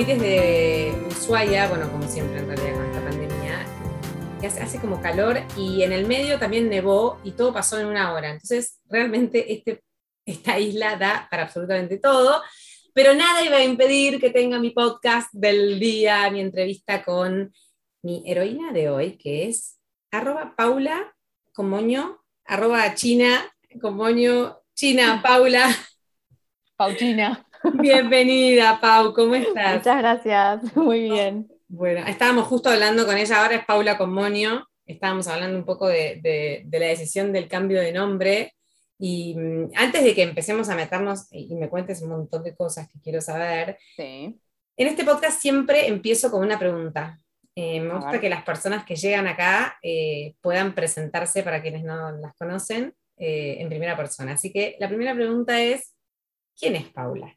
hoy desde Ushuaia, bueno, como siempre en realidad con esta pandemia, hace, hace como calor y en el medio también nevó y todo pasó en una hora. Entonces, realmente este, esta isla da para absolutamente todo. Pero nada iba a impedir que tenga mi podcast del día, mi entrevista con mi heroína de hoy, que es arroba Paula Comoño, arroba China Comoño China, Paula. Pauchina. Bienvenida, Pau, ¿cómo estás? Muchas gracias, muy bien. Bueno, estábamos justo hablando con ella, ahora es Paula Comonio, estábamos hablando un poco de, la decisión del cambio de nombre. Y mm, antes de que empecemos a meternos y, me cuentes un montón de cosas que quiero saber, en este podcast siempre empiezo con una pregunta. Eh, me gusta que las personas que llegan acá eh, puedan presentarse para quienes no las conocen eh, en primera persona. Así que la primera pregunta es, ¿quién es Paula?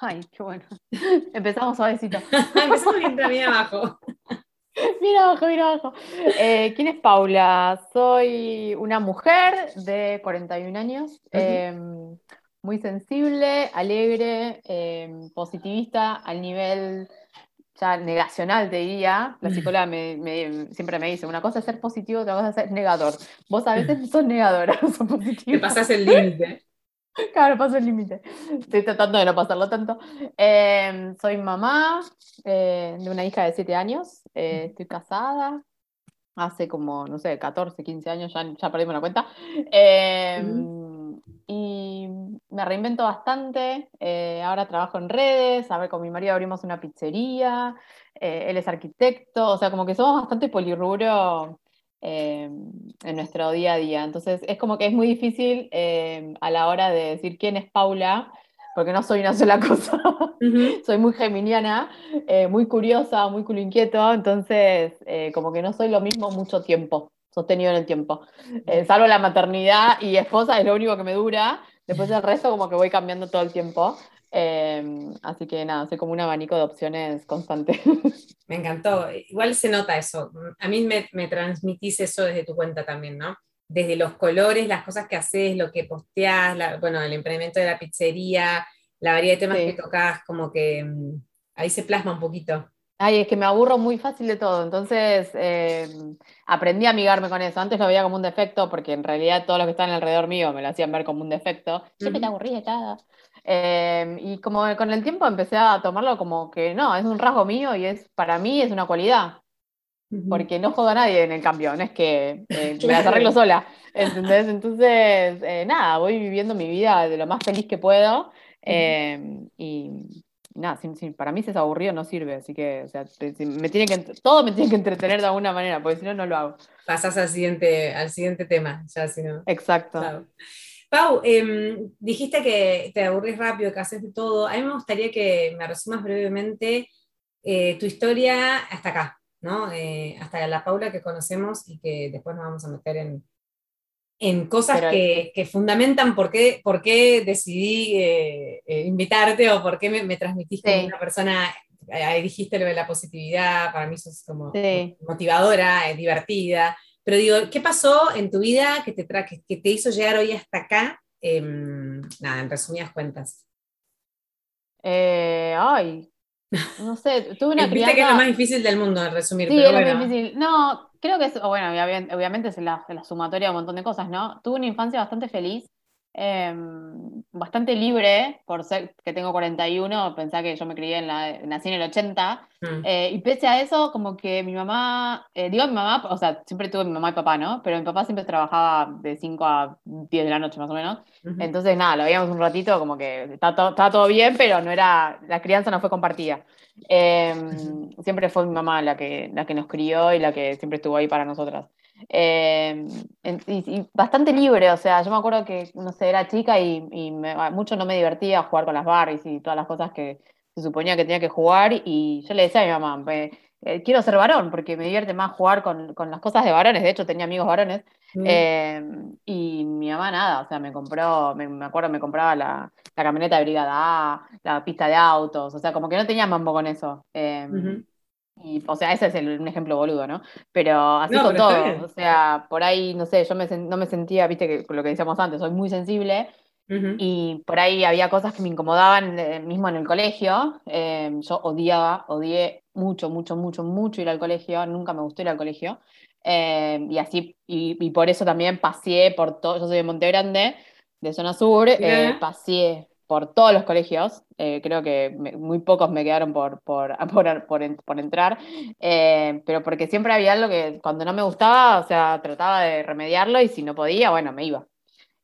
Ay, qué bueno. Empezamos suavecito. Empezamos bien, abajo. Mira abajo, mira abajo. Eh, ¿Quién es Paula? Soy una mujer de 41 años, em, muy sensible, alegre, em, positivista, al nivel ya negacional, te diría. La mm. psicóloga siempre me dice, una cosa es ser positivo, otra cosa es ser negador. Vos a veces sos negadora, sos positivo. Te pasas el límite. Claro, paso el límite. Estoy tratando de no pasarlo tanto. Em, soy mamá eh, de una hija de 7 años. Eh, estoy casada. Hace como, no sé, 14, 15 años, ya, ya perdimos la cuenta. Eh, y me reinvento bastante. Eh, ahora trabajo en redes, a ver, con mi marido abrimos una pizzería, él es arquitecto, o sea, como que somos bastante polirrubro eh, en nuestro día a día. Entonces, es como que es muy difícil a la hora de decir quién es Paula, porque no soy una sola cosa. soy muy geminiana, muy curiosa, muy culo inquieto, entonces, como que no soy lo mismo mucho tiempo sostenido en el tiempo. Eh, salvo la maternidad y esposa es lo único que me dura. Después del resto como que voy cambiando todo el tiempo. Eh, así que nada, soy como un abanico de opciones constante. Me encantó. Igual se nota eso. A mí me, me transmitís eso desde tu cuenta también, ¿no? Desde los colores, las cosas que haces, lo que posteas, bueno, el emprendimiento de la pizzería, la variedad de temas que tocas, como que mm, ahí se plasma un poquito. Ay, es que me aburro muy fácil de todo, entonces eh, aprendí a amigarme con eso. Antes lo veía como un defecto, porque en realidad todos los que estaban alrededor mío me lo hacían ver como un defecto. Siempre te aburrí de Eh, y como con el tiempo empecé a tomarlo como que no, es un rasgo mío y es para mí es una cualidad. Porque no jodo a nadie en el cambio, no es que eh, me las arreglo sola. ¿entendés? Entonces, eh, nada, voy viviendo mi vida de lo más feliz que puedo. y nada, para mí si es aburrido no sirve, así que, o sea, me tiene que, todo me tiene que entretener de alguna manera, porque si no, no lo hago. Pasas al siguiente, al siguiente tema, ya si no. Exacto. Pau, em, dijiste que te aburrís rápido, que haces de todo. A mí me gustaría que me resumas brevemente eh, tu historia hasta acá, ¿no? Eh, hasta la Paula que conocemos y que después nos vamos a meter en, en cosas que, que, fundamentan por qué, por qué decidí eh, eh, invitarte o por qué me, me transmitiste como una persona, ahí dijiste lo de la positividad, para mí sos como motivadora, eh, divertida, pero digo, ¿qué pasó en tu vida que te, que, te hizo llegar hoy hasta acá? Em, nada, en resumidas cuentas. ay, no sé, tuve una Viste que es lo más difícil del mundo, en resumir. Sí, es lo más difícil. No, creo que es, bueno, obviamente es la, la, sumatoria de un montón de cosas, ¿no? Tuve una infancia bastante feliz, em, bastante libre, por ser que tengo 41, pensá que yo me crié en la, nací en el 80, mm. eh, y pese a eso, como que mi mamá, eh, digo mi mamá, o sea, siempre tuve mi mamá y papá, ¿no? Pero mi papá siempre trabajaba de 5 a 10 de la noche más o menos, entonces nada, lo veíamos un ratito, como que estaba todo bien, pero no era, la crianza no fue compartida. Em, siempre fue mi mamá la que, la que nos crió y la que siempre estuvo ahí para nosotras. Em, y, bastante libre, o sea, yo me acuerdo que, no sé, era chica y, mucho no me divertía jugar con las Barbies y todas las cosas que se suponía que tenía que jugar y yo le decía a mi mamá, eh, quiero ser varón porque me divierte más jugar con, con, las cosas de varones, de hecho tenía amigos varones, mm. em, y mi mamá nada, o sea, me compró, me, acuerdo, me compraba la, la, camioneta de brigada A, la pista de autos, o sea, como que no tenía mambo con eso. Em, y, o sea, ese es un ejemplo boludo, ¿no? Pero así con todo, o sea, por ahí, no sé, yo me, no me sentía, viste, que lo que decíamos antes, soy muy sensible, Y por ahí había cosas que me incomodaban eh, mismo en el colegio. Eh, yo odiaba, odié mucho, mucho, mucho, mucho ir al colegio. Nunca me gustó ir al colegio. Eh, y así, y, por eso también pasé por todo. Yo soy de Monte Grande, de zona sur. pasé por todos los colegios. creo que muy pocos me quedaron por, por, por, por entrar. pero porque siempre había algo que cuando no me gustaba, o sea, trataba de remediarlo y si no podía, bueno, me iba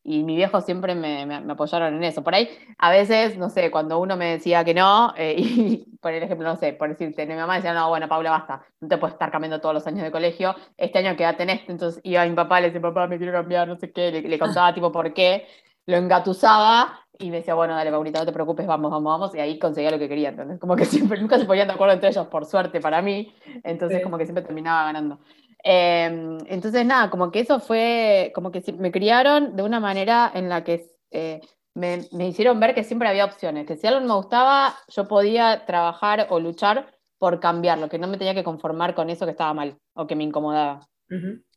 y mi viejo siempre me, me, apoyaron en eso. Por ahí, a veces, no sé, cuando uno me decía que no, eh, y por ejemplo, no sé, por decirte, mi mamá decía, no, bueno, Paula, basta, no te puedes estar cambiando todos los años de colegio, este año quédate en este, entonces iba a mi papá, le decía, papá, me quiero cambiar, no sé qué, le, contaba tipo por qué, lo engatusaba y me decía, bueno, dale, Paulita, no te preocupes, vamos, vamos, vamos, y ahí conseguía lo que quería, entonces como que siempre, nunca se ponían de acuerdo entre ellos, por suerte para mí, entonces como que siempre terminaba ganando. Em, entonces, nada, como que eso fue, como que me criaron de una manera en la que eh, me, hicieron ver que siempre había opciones, que si algo no me gustaba, yo podía trabajar o luchar por cambiarlo, que no me tenía que conformar con eso que estaba mal o que me incomodaba.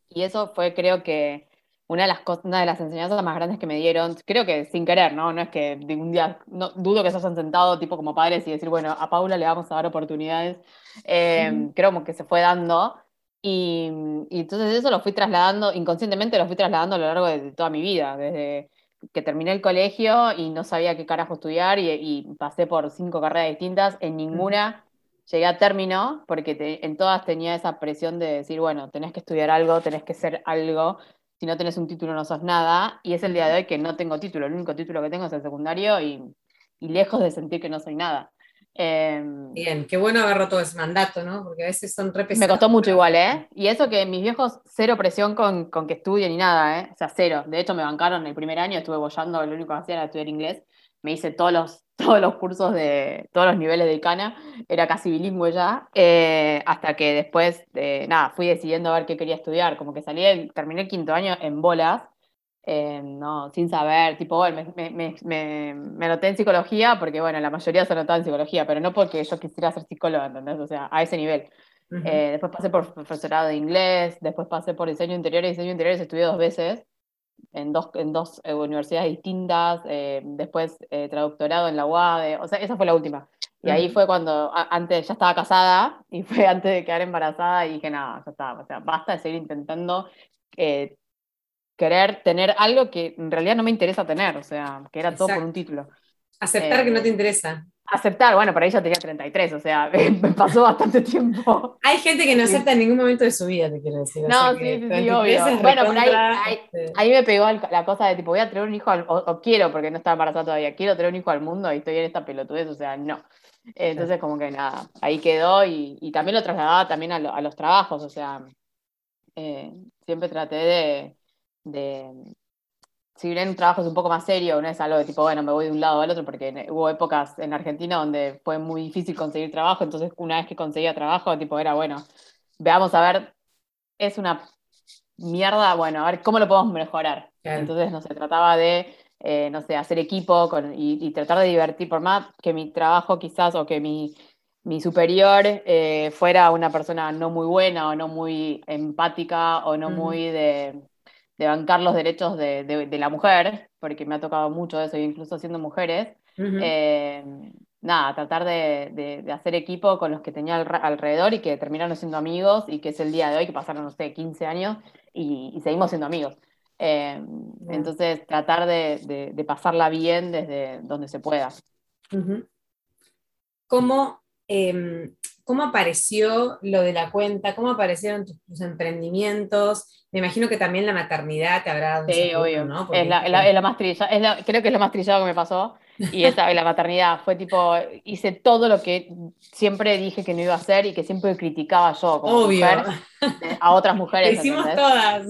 Y eso fue, creo que, una de, las una de las enseñanzas más grandes que me dieron, creo que sin querer, ¿no? No es que de un día, no, dudo que se hayan sentado tipo como padres y decir, bueno, a Paula le vamos a dar oportunidades. Em, creo que se fue dando. Y, entonces eso lo fui trasladando, inconscientemente lo fui trasladando a lo largo de, toda mi vida, desde que terminé el colegio y no sabía qué carajo estudiar y, pasé por cinco carreras distintas, en ninguna llegué a término, porque en todas tenía esa presión de decir, bueno, tenés que estudiar algo, tenés que ser algo, si no tenés un título no sos nada, y es el día de hoy que no tengo título, el único título que tengo es el secundario y, y lejos de sentir que no soy nada. Em, Bien, qué bueno haber roto ese mandato, ¿no? Porque a veces son re Me costó mucho igual, ¿eh? Y eso que mis viejos, cero presión con, con, que estudien ni nada, ¿eh? O sea, cero. De hecho, me bancaron el primer año, estuve bollando, lo único que hacía era estudiar inglés. Me hice todos los, todos los cursos de todos los niveles de ICANA, era casi bilingüe ya, eh, hasta que después, de, nada, fui decidiendo a ver qué quería estudiar. Como que salí, terminé el quinto año en bolas eh, no, sin saber, tipo, bueno, me, me, me, me, anoté en psicología porque, bueno, la mayoría se anotaba en psicología, pero no porque yo quisiera ser psicóloga, ¿entendés? O sea, a ese nivel. Eh, después pasé por profesorado de inglés, después pasé por diseño interior y diseño interior estudié dos veces en dos, en dos eh, universidades distintas, después traductorado en la UAD, o sea, esa fue la última. Y ahí fue cuando, antes, ya estaba casada y fue antes de quedar embarazada y dije, nada, ya está, o sea, basta de seguir intentando querer tener algo que en realidad no me interesa tener, o sea, que era todo por un título. Aceptar que no te eh, interesa. Aceptar, bueno, para ella tenía 33, o sea, me pasó bastante tiempo. Hay gente que no acepta en ningún momento de su vida, te quiero decir. No, sí, sí, sí, obvio. Bueno, por ahí, este ahí, me pegó la cosa de tipo, voy a tener un hijo, o, quiero, porque no estaba embarazada todavía, quiero tener un hijo al mundo y estoy en esta pelotudez, o sea, no. Entonces, como que nada, ahí quedó y, y también lo trasladaba también a, a los trabajos, o sea, eh, siempre traté de, de, si bien un trabajo es un poco más serio, no es algo de tipo, bueno, me voy de un lado al otro, porque hubo épocas en Argentina donde fue muy difícil conseguir trabajo, entonces una vez que conseguía trabajo, tipo, era, bueno, veamos a ver, es una mierda, bueno, a ver cómo lo podemos mejorar. Entonces, no se trataba de, eh, no sé, hacer equipo con, y, tratar de divertir, por más que mi trabajo quizás o que mi, mi superior eh, fuera una persona no muy buena o no muy empática o no muy de de bancar los derechos de, de, la mujer, porque me ha tocado mucho eso, incluso siendo mujeres, eh, nada, tratar de, de, hacer equipo con los que tenía alrededor y que terminaron siendo amigos y que es el día de hoy, que pasaron, no sé, 15 años y, seguimos siendo amigos. Eh, entonces, tratar de, pasarla bien desde donde se pueda. ¿Cómo, em, ¿Cómo apareció lo de la cuenta? ¿Cómo aparecieron tus emprendimientos? Me imagino que también la maternidad te habrá dado Sí, obvio. ¿no? es, la, es, la, más trillada, es creo que es lo más trillado que me pasó. Y esa, la maternidad fue tipo, hice todo lo que siempre dije que no iba a hacer y que siempre criticaba yo como mujer a otras mujeres. Lo hicimos todas.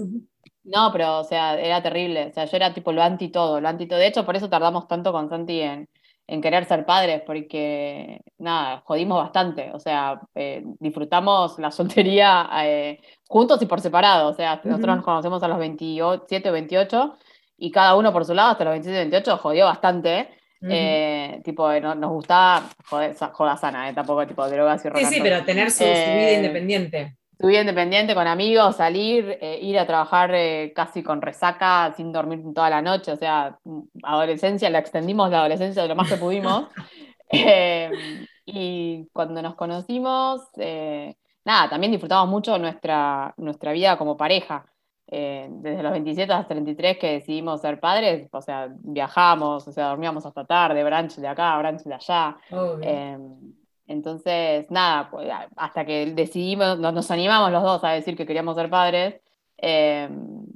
No, pero, o sea, era terrible. O sea, yo era tipo lo anti todo, lo anti todo. De hecho, por eso tardamos tanto con Santi en, en querer ser padres, porque, nada, jodimos bastante. O sea, eh, disfrutamos la soltería eh, juntos y por separado. O sea, nosotros nos conocemos a los 27 o 28 y cada uno por su lado hasta los 27 o 28 jodió bastante. Eh, tipo, nos gustaba joder, joda sana, tampoco tipo drogas y Sí, sí, pero tener su, vida independiente. Tu vida independiente con amigos, salir, eh, ir a trabajar eh, casi con resaca, sin dormir toda la noche, o sea, adolescencia, la extendimos la adolescencia de lo más que pudimos. Em, y cuando nos conocimos, eh, nada, también disfrutamos mucho nuestra, nuestra vida como pareja. desde los 27 hasta 33 que decidimos ser padres, o sea, viajamos, o sea, dormíamos hasta tarde, brunch de acá, brunch de allá. Entonces, nada, pues, hasta que decidimos, nos, animamos los dos a decir que queríamos ser padres, em,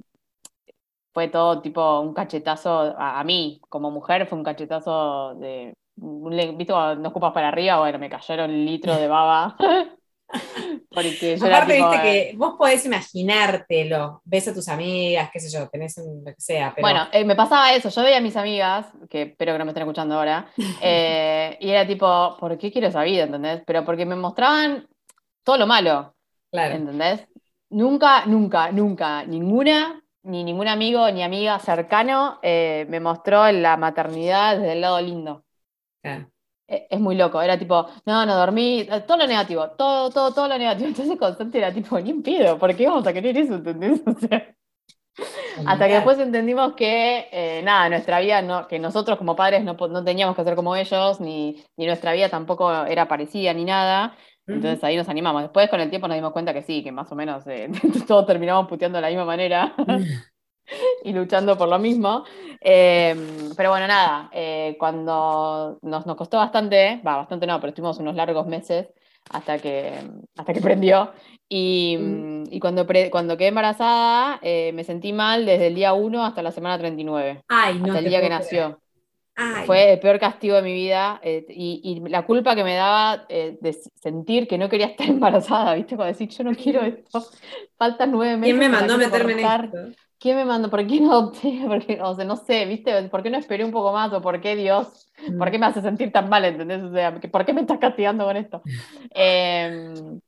fue todo tipo un cachetazo a, mí, como mujer, fue un cachetazo de, ¿viste cuando nos ocupas para arriba? Bueno, me cayeron litros de baba Porque Aparte, viste que eh, vos podés imaginártelo, ves a tus amigas, qué sé yo, tenés un, lo que sea. Bueno, eh, me pasaba eso, yo veía a mis amigas, que espero que no me estén escuchando ahora, eh, y era tipo, ¿por qué quiero esa vida? ¿Entendés? Pero porque me mostraban todo lo malo. Claro. ¿Entendés? Nunca, nunca, nunca, ninguna, ni ningún amigo ni amiga cercano me mostró la maternidad desde el lado lindo. Claro. E, es muy loco, era tipo, no, no dormí, eh, todo lo negativo, todo, todo, todo lo negativo. Entonces constante era tipo, ni pido, ¿por qué vamos a querer eso? ¿Entendés? hasta que después entendimos que, eh, nada, nuestra vida, no, que nosotros como padres no, no teníamos que hacer como ellos, ni, ni, nuestra vida tampoco era parecida ni nada. Entonces ahí nos animamos. Después con el tiempo nos dimos cuenta que sí, que más o menos eh, todos terminamos puteando de la misma manera. Y luchando por lo mismo. Em, pero bueno, nada, eh, cuando nos, nos, costó bastante, va, bastante no, pero estuvimos unos largos meses hasta que, hasta que prendió. Y, mm. y cuando, cuando quedé embarazada, eh, me sentí mal desde el día 1 hasta la semana 39. Ay, hasta el día que nació. Fue el peor castigo de mi vida eh, y, y, la culpa que me daba de sentir que no quería estar embarazada, ¿viste? Cuando decir, yo no quiero esto, faltan nueve meses. ¿Quién me mandó a meterme en esto? ¿Quién me mandó? ¿Por qué no adopté? Porque, o sea, no sé, ¿viste? ¿Por qué no esperé un poco más? ¿O por qué Dios? ¿Por qué me hace sentir tan mal? ¿Entendés? O sea, ¿por qué me estás castigando con esto? Em,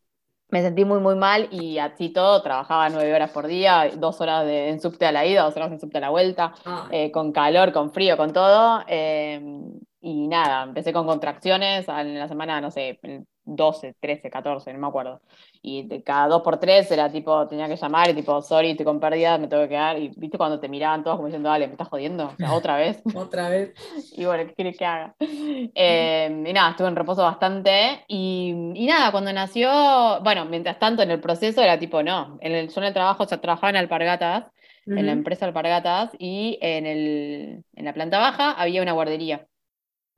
me sentí muy, muy mal y así todo, trabajaba nueve horas por día, dos horas de, en subte a la ida, dos horas en subte a la vuelta, eh, con calor, con frío, con todo. Em, y nada, empecé con contracciones en la semana, no sé, 12, 13, 14, no me acuerdo. Y de cada dos por tres era tipo, tenía que llamar y tipo, sorry, estoy con pérdida, me tengo que quedar. Y viste cuando te miraban todos como diciendo, dale, me estás jodiendo, otra vez. otra vez. y bueno, ¿qué quieres que haga? Eh, y nada, estuve en reposo bastante. Y, y, nada, cuando nació, bueno, mientras tanto en el proceso era tipo, no, en el, yo en el trabajo, o sea, trabajaba en Alpargatas, en la empresa Alpargatas, y en, el, en la planta baja había una guardería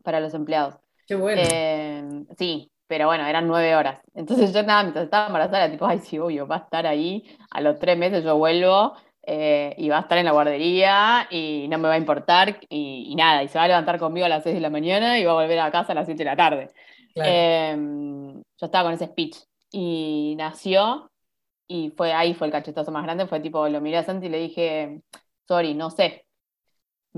para los empleados. Qué bueno. Eh, sí, pero bueno, eran nueve horas. Entonces yo nada, mientras estaba embarazada, era tipo, ay, sí, obvio, va a estar ahí, a los tres meses yo vuelvo eh, y va a estar en la guardería y no me va a importar y, nada, y se va a levantar conmigo a las seis de la mañana y va a volver a casa a las siete de la tarde. Em, yo estaba con ese speech y nació y fue ahí fue el cachetazo más grande, fue tipo, lo miré a Santi y le dije, sorry, no sé,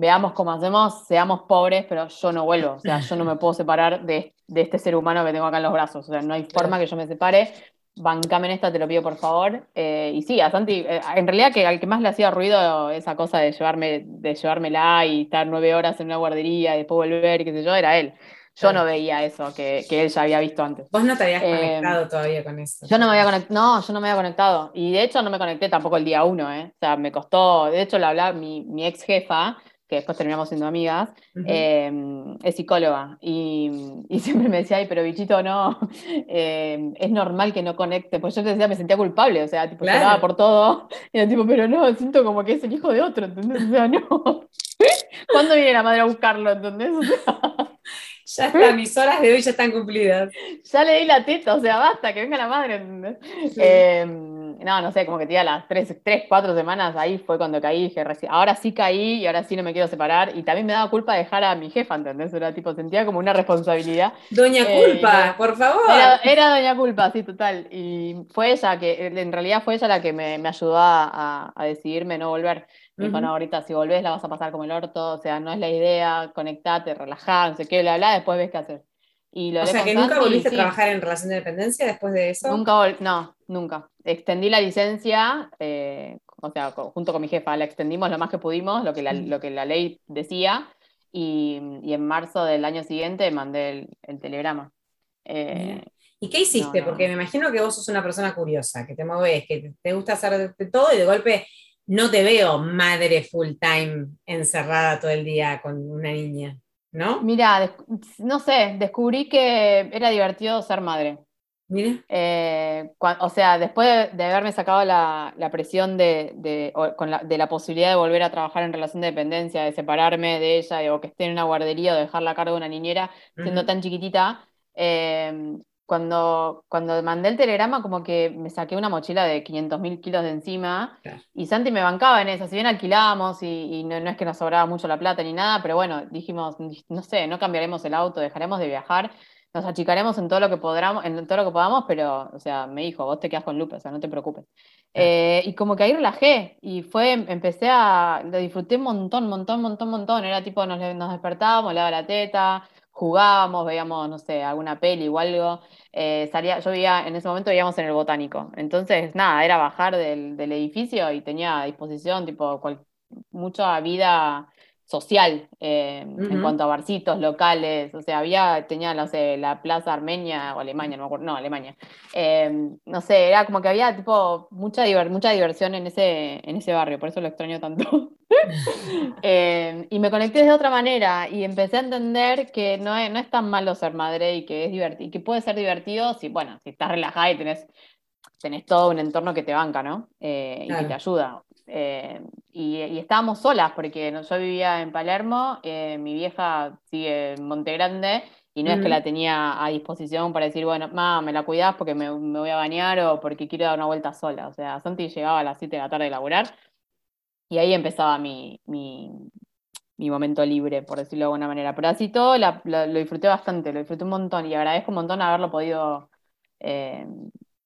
veamos cómo hacemos, seamos pobres, pero yo no vuelvo, o sea, yo no me puedo separar de, este ser humano que tengo acá en los brazos, o sea, no hay forma que yo me separe, bancame en esta, te lo pido por favor. Eh, y sí, a Santi, eh, en realidad que al que más le hacía ruido esa cosa de llevarme, de llevármela y estar nueve horas en una guardería y después volver, qué sé yo, era él. Yo no veía eso que, él ya había visto antes. Vos no te habías eh, conectado todavía con eso. Yo no me había conectado, no, yo no me había conectado. Y de hecho no me conecté tampoco el día uno, ¿eh? O sea, me costó, de hecho, la hablaba mi, mi ex jefa, que después terminamos siendo amigas, em, es psicóloga y, siempre me decía, ay, pero bichito, no, em, es normal que no conecte, pues yo te decía, me sentía culpable, o sea, tipo, lloraba por todo, y era tipo, pero no, siento como que es el hijo de otro, ¿entendés? O sea, no. ¿Cuándo viene la madre a buscarlo, ¿entendés? Ya está, mis horas de hoy ya están cumplidas. Ya le di la teta, o sea, basta, que venga la madre, ¿entendés? Em, no, no sé, como que te las tres, tres, cuatro semanas, ahí fue cuando caí, dije, ahora sí caí y ahora sí no me quiero separar. Y también me daba culpa dejar a mi jefa, ¿entendés? Era tipo, sentía como una responsabilidad. Doña eh, Culpa, por favor. Era, Doña Culpa, sí, total. Y fue ella que, en realidad fue ella la que me, ayudó a, decidirme no volver. Me dijo, no, ahorita si volvés la vas a pasar como el orto, o sea, no es la idea, conectate, relajá, no sé qué, bla, bla, después ves qué hacer. Y o sea, que nunca volviste a trabajar en relación de dependencia después de eso. Nunca, no, nunca. Extendí la licencia, eh, o sea, junto con mi jefa, la extendimos lo más que pudimos, lo que la, lo que la ley decía, y, en marzo del año siguiente mandé el, telegrama. Eh, ¿Y qué hiciste? No, no, Porque me imagino que vos sos una persona curiosa, que te mueves, que te- te gusta hacer de todo y de golpe no te veo madre full time encerrada todo el día con una niña, ¿no? Mira, no sé, descubrí que era divertido ser madre. Mira, Eh, o sea, después de, de haberme sacado la, la presión de, de- con la, de la posibilidad de volver a trabajar en relación de dependencia, de separarme de ella, o que esté en una guardería o dejarla a cargo de una niñera siendo tan chiquitita, eh, cuando, cuando mandé el telegrama como que me saqué una mochila de 500 mil kilos de encima Claro. y Santi me bancaba en eso, si bien alquilábamos y, y no, no es que nos sobraba mucho la plata ni nada, pero bueno, dijimos, no sé, no cambiaremos el auto, dejaremos de viajar, nos achicaremos en todo lo que podamos, en todo lo que podamos, pero, o sea, me dijo, vos te quedas con Lupe, o sea, no te preocupes. Claro. Eh, y como que ahí relajé y fue, empecé a, lo disfruté un montón, montón, montón, montón, era tipo, nos, nos despertábamos, le daba la teta, jugábamos, veíamos, no sé, alguna peli o algo. Eh, salía, yo vivía, en ese momento vivíamos en el botánico. Entonces, nada, era bajar del, del edificio y tenía a disposición, tipo, cual- mucha vida social eh, en cuanto a barcitos locales. O sea, había, tenía, no sé, la Plaza Armenia o Alemania, no me acuerdo, no, Alemania. Eh, no sé, era como que había, tipo, mucha, diver- mucha diversión en ese, en ese barrio, por eso lo extraño tanto. Eh, y me conecté de otra manera y empecé a entender que no es, no es tan malo ser madre y que es divertido, y que puede ser divertido si, bueno, si estás relajada y tenés, tenés todo un entorno que te banca, ¿no? Eh, y que te ayuda. Eh, y, y estábamos solas porque yo vivía en Palermo, eh, mi vieja sigue en Monte Grande y no es que la tenía a disposición para decir, bueno, mamá, me la cuidás porque me, me voy a bañar o porque quiero dar una vuelta sola. O sea, Santi llegaba a las 7 de la tarde a laburar y ahí empezaba mi, mi, mi momento libre, por decirlo de alguna manera. Pero así todo la- la- lo disfruté bastante, lo disfruté un montón y agradezco un montón haberlo podido eh,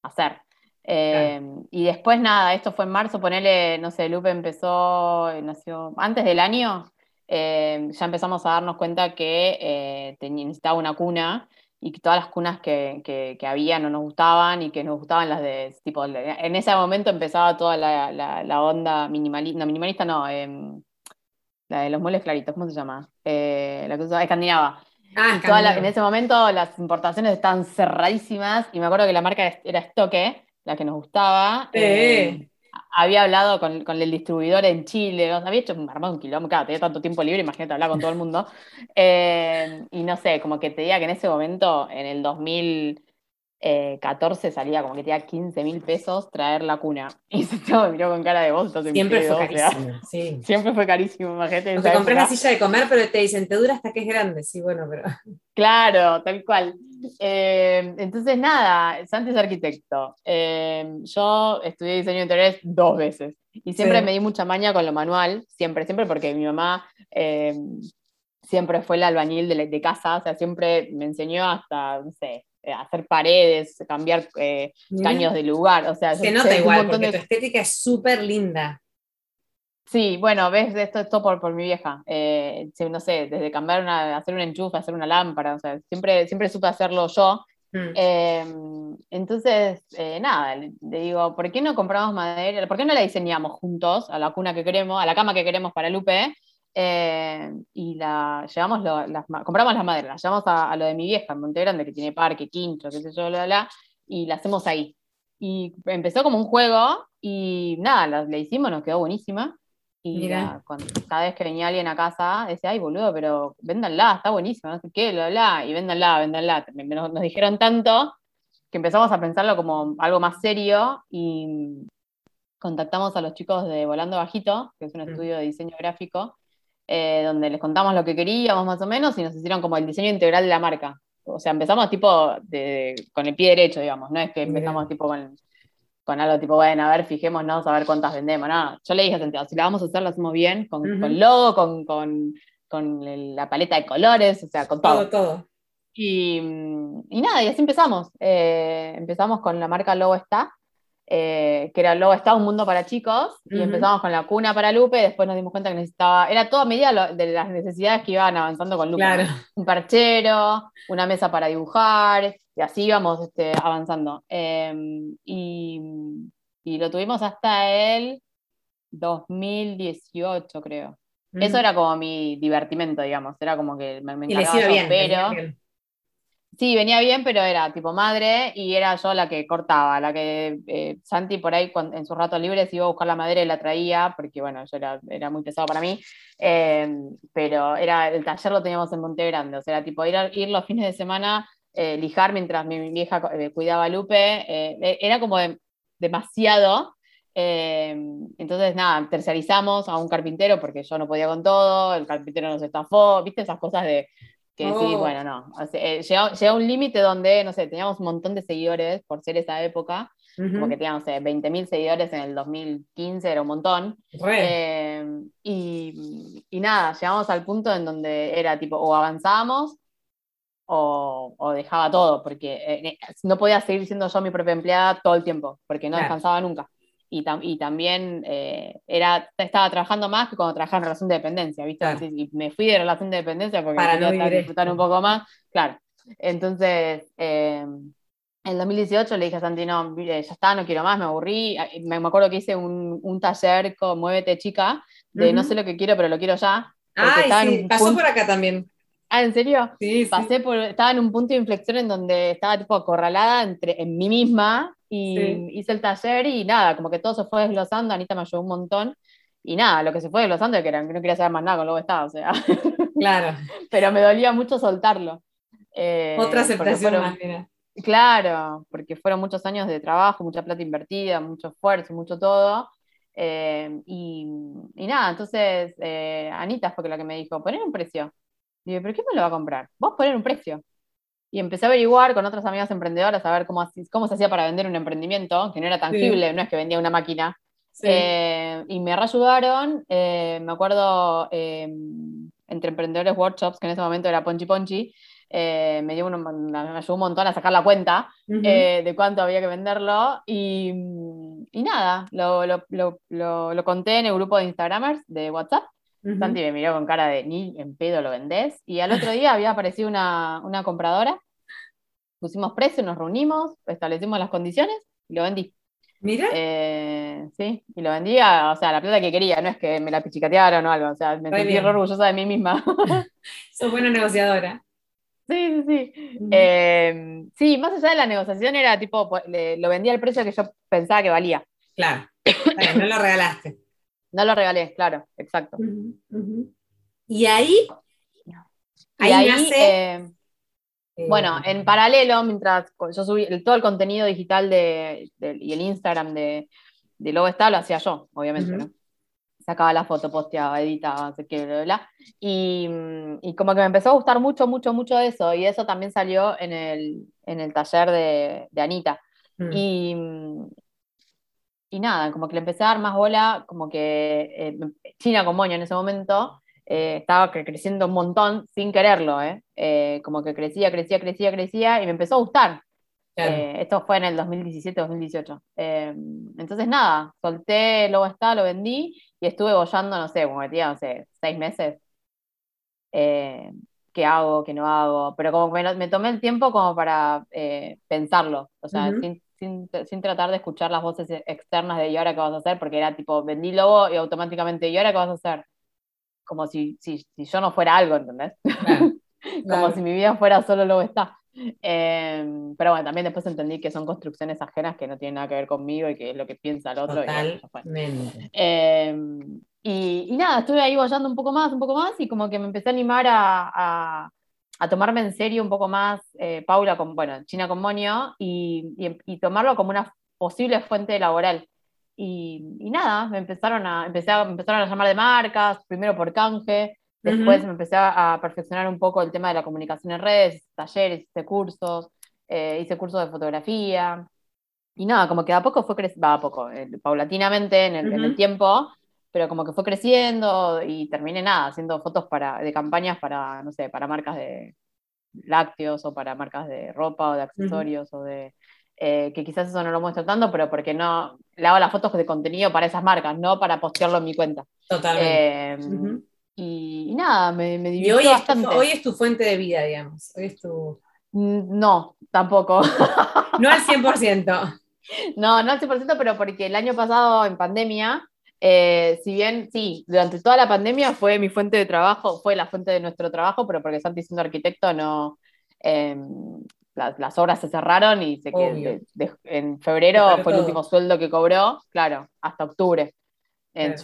hacer. Eh, Y después nada, esto fue en marzo, ponele, no sé, Lupe empezó, eh, nació antes del año, eh, ya empezamos a darnos cuenta que eh, necesitaba una cuna y que todas las cunas que, que, que había no nos gustaban y que nos gustaban las de, tipo, en ese momento empezaba toda la, la, la onda minimalista, no, minimalista no, em, la de los muebles claritos, ¿cómo se llama? Eh, la cosa escandinava. Ah, Y toda la- en ese momento las importaciones estaban cerradísimas y me acuerdo que la marca era Stoque, la que nos gustaba. Eh. Eh, había hablado con, con el distribuidor en Chile, o sea, había hecho un armado un quilombo, claro, tenía tanto tiempo libre, imagínate hablar con todo el mundo. Eh, y no sé, como que te diga que en ese momento, en el 2014, salía como que tenía 15 mil pesos traer la cuna. Y se me miró con cara de vos, Siempre fue o sea, carísimo, sí. siempre fue carísimo, imagínate. te una época. silla de comer, pero te dicen, te dura hasta que es grande. Sí, bueno, pero. Claro, tal cual. Eh, entonces, nada, Santi es arquitecto. Eh, yo estudié diseño de interiores dos veces y siempre Sí. me di mucha maña con lo manual, siempre, siempre, porque mi mamá eh, siempre fue el albañil de, la- de casa, o sea, siempre me enseñó hasta, no sé, eh, hacer paredes, cambiar eh, caños de lugar, o sea, Se nota igual, porque de tu estética es súper linda. Sí, bueno, ves, esto es todo por, por mi vieja. Eh, no sé, desde cambiar una, hacer un enchufe, hacer una lámpara, o sea, siempre, siempre supe hacerlo yo. Mm. Eh, entonces, eh, nada, le, digo, ¿por qué no compramos madera? ¿Por qué no la diseñamos juntos a la cuna que queremos, a la cama que queremos para Lupe? Eh, y la llevamos lo- las, compramos las maderas, las llevamos a, a lo de mi vieja en Monte Grande, que tiene parque, quincho, qué sé yo, bla, bla, bla, y la hacemos ahí. Y empezó como un juego, y nada, la, la hicimos, nos quedó buenísima. Y la- cuando- cada vez que venía alguien a casa, decía, ay, boludo, pero véndanla, está buenísima, no sé qué, bla, bla, y véndanla, véndanla. Nos, nos dijeron tanto que empezamos a pensarlo como algo más serio y contactamos a los chicos de Volando Bajito, que es un Mm. estudio de diseño gráfico, eh, donde les contamos lo que queríamos más o menos y nos hicieron como el diseño integral de la marca. O sea, empezamos tipo de- con el pie derecho, digamos, no es que empezamos tipo con, con algo tipo, bueno, a ver, fijémonos a ver cuántas vendemos, no. Yo le dije a Santiago, si la vamos a hacer, la hacemos bien, con, con logo, con, con, con la paleta de colores, o sea, con todo. Todo, todo. Y, y nada, y así empezamos. Eh, empezamos con la marca Lobo Está, eh, que era Lobo Está, un mundo para chicos, y empezamos con la cuna para Lupe, después nos dimos cuenta que necesitaba, era todo a medida lo- de las necesidades que iban avanzando con Lupe. Claro. Un perchero, una mesa para dibujar, y así íbamos este, avanzando. Eh, y, y lo tuvimos hasta el 2018, creo. Eso Mm. era como mi divertimento, digamos, era como que me, me Y les encargaba iba yo, bien. pero... Sí, venía bien, pero era tipo madre y era yo la que cortaba, la que eh, Santi por ahí en sus ratos libres iba a buscar la madera y la traía, porque bueno, yo era, era muy pesado para mí, eh, pero era, el taller lo teníamos en Monte Grande, o sea, era tipo ir, ir los fines de semana, eh, lijar mientras mi, vieja cuidaba a Lupe, era como demasiado. entonces, nada, tercerizamos a un carpintero porque yo no podía con todo, el carpintero nos estafó, viste esas cosas de que sí, oh. bueno, no. O eh, llegó, un límite donde, no sé, teníamos un montón de seguidores por ser esa época, como que teníamos 20.000 seguidores en el 2015, era un montón. Eh, y, y, nada, llegamos al punto en donde era tipo, o avanzábamos o, o dejaba todo, porque eh, no podía seguir siendo yo mi propia empleada todo el tiempo, porque no descansaba nunca y, también eh, era, estaba trabajando más que cuando trabajaba en relación de dependencia, ¿viste? Y me fui de relación de dependencia porque Para quería disfrutar un poco más, claro. Entonces, eh, en 2018 le dije a Santi, no, ya está, no quiero más, me aburrí. Me, acuerdo que hice un, un, taller con Muévete Chica, de no sé lo que quiero, pero lo quiero ya. Ah, sí, pasó por acá también. Ah, ¿en serio? Sí, Pasé por, estaba en un punto de inflexión en donde estaba tipo acorralada entre, en mí misma y hice el taller y nada, como que todo se fue desglosando, Anita me ayudó un montón y nada, lo que se fue desglosando es que, no quería saber más nada con lo que estaba, o sea. Claro. Pero me dolía mucho soltarlo. Eh, Otra aceptación más, Claro, porque fueron muchos años de trabajo, mucha plata invertida, mucho esfuerzo, mucho todo. Eh, y, y, nada, entonces eh, Anita fue la que me dijo, poner un precio. Yo, ¿pero quién me lo va a comprar? Vos poner un precio y empecé a averiguar con otras amigas emprendedoras a ver cómo, cómo se hacía para vender un emprendimiento, que no era tangible, no es que vendía una máquina. Eh, y me reayudaron, eh, me acuerdo, eh, entre emprendedores workshops, que en ese momento era Ponchi Ponchi, me, dio me ayudó un montón a sacar la cuenta de cuánto había que venderlo. Y, y nada, lo, lo, lo, lo, conté en el grupo de Instagramers de WhatsApp. Santi me miró con cara de ni en pedo lo vendés. Y al otro día había aparecido una, una compradora pusimos precio, nos reunimos, establecimos las condiciones y lo vendí. Mira. Eh, sí, y lo vendía, o sea, la plata que quería, no es que me la pichicatearon o algo, o sea, me sentí orgullosa de mí misma. Sos buena negociadora. Sí, sí, sí. Em, sí, más allá de la negociación era tipo, pues, lo vendía al precio que yo pensaba que valía. Claro, no lo regalaste. No lo regalé, claro, exacto. Y ahí, ahí, ahí nace... Em, bueno, en eh, paralelo, mientras yo subí todo el contenido digital de, y el Instagram de, de Lobo está, lo hacía yo, obviamente, ¿no? Sacaba la foto, posteaba, editaba, no sé qué, bla, bla, y, y, como que me empezó a gustar mucho, mucho, mucho eso, y eso también salió en el, en el taller de, de Anita. Mm. Y, y nada, como que le empecé a dar más bola, como que eh, China con Moño en ese momento, eh, estaba creciendo un montón sin quererlo, ¿eh? ¿eh? como que crecía, crecía, crecía, crecía y me empezó a gustar. Eh, esto fue en el 2017-2018. entonces nada, solté, luego está, lo vendí y estuve bollando, no sé, como metía, no sé, seis meses. ¿Qué hago, qué no hago? Pero como me, me tomé el tiempo como para pensarlo, o sea, sin, sin, sin, tratar de escuchar las voces externas de ¿y ahora qué vas a hacer? Porque era tipo, vendí lobo y automáticamente ¿y ahora qué vas a hacer? como si, si, si yo no fuera algo, ¿entendés? como si mi vida fuera solo lo que está. Em, pero bueno, también después entendí que son construcciones ajenas que no tienen nada que ver conmigo y que es lo que piensa el otro. Totalmente. Em, y, y, nada, estuve ahí bollando un poco más, un poco más, y como que me empecé a animar a, a, a tomarme en serio un poco más eh, Paula, con, bueno, China con Monio, y, y, y, tomarlo como una posible fuente laboral. Y, nada, me empezaron a, empecé a, empezaron a llamar de marcas, primero por canje, después me empecé a, perfeccionar un poco el tema de la comunicación en redes, talleres, hice cursos, eh, hice cursos de fotografía. Y nada, como que a poco fue creciendo, a poco, eh, paulatinamente en el, en el, tiempo, pero como que fue creciendo y terminé nada, haciendo fotos para, de campañas para, no sé, para marcas de lácteos o para marcas de ropa o de accesorios o de eh, que quizás eso no lo muestro tanto, pero porque no le hago las fotos de contenido para esas marcas, no para postearlo en mi cuenta. Totalmente. Eh, y, nada, me, me divirtió hoy bastante. hoy es tu fuente de vida, digamos. Hoy es tu... Mm, no, tampoco. no al 100%. No, no al 100%, pero porque el año pasado en pandemia, eh, si bien sí, durante toda la pandemia fue mi fuente de trabajo, fue la fuente de nuestro trabajo, pero porque Santi siendo arquitecto no, em, las, obras se cerraron y se en febrero fue el último sueldo que cobró, claro, hasta octubre.